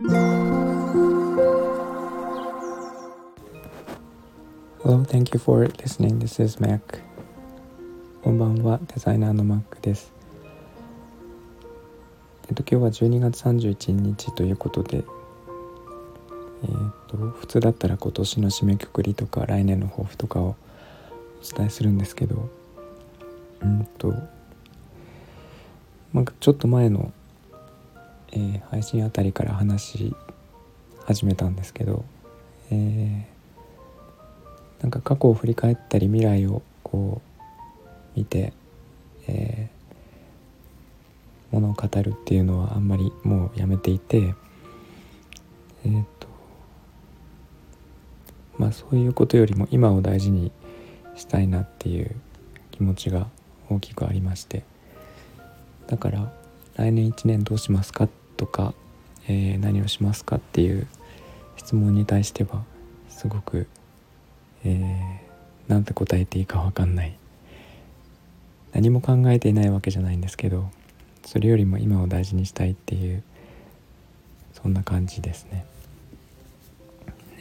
Hello, thank you for listening. This is Mac. こんばんは、デザイナーの Mac です。えっと、今日は12月31日ということで、えー、っと、普通だったら今年の締めくくりとか来年の抱負とかをお伝えするんですけど、うんと、まあ、ちょっと前の、えー、配信あたりから話し始めたんですけど、えー、なんか過去を振り返ったり未来をこう見て、えー、ものを語るっていうのはあんまりもうやめていてえっ、ー、とまあそういうことよりも今を大事にしたいなっていう気持ちが大きくありましてだから来年1年どうしますかとか、えー、何をしますかっていう質問に対してはすごく、えー、なんて答えていいか分かんない。何も考えていないわけじゃないんですけどそれよりも今を大事にしたいっていうそんな感じですね。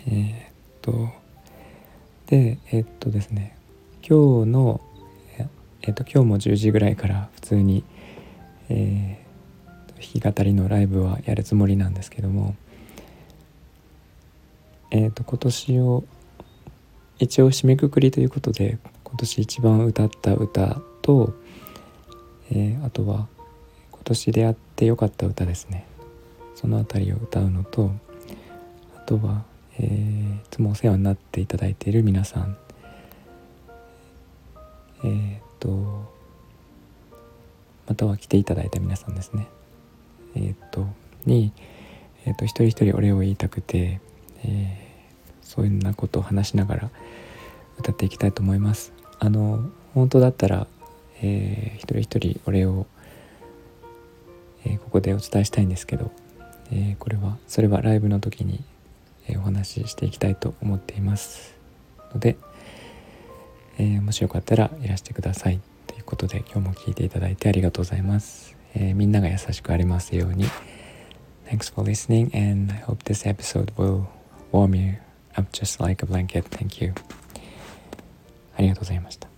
えー、っとでえー、っとですね今日のえっと今日も10時ぐらいから普通に、き語りのライブはやるつもりなんですけどもえっ、と今年を一応締めくくりということで今年一番歌った歌と、えー、あとは今年出会ってよかった歌ですね。その辺りを歌うのとあとは、えー、いつもお世話になっていただいている皆さん。えー、っとまたは来ていただいた皆さんですね。えー、っとに、えー、っと一人一人お礼を言いたくて、えそういうなことを話しながら歌っていきたいと思います。あの本当だったら、えー、一人一人お礼を、え、ここでお伝えしたいんですけど、え、これはそれはライブの時に、えお話ししていきたいと思っていますので、え、もしよかったらいらしてくださいということで今日も聞いていただいてありがとうございます、えー、みんなが優しくありますように Thanks for listening and I hope this episode will warm you up just like a blanket thank you ありがとうございました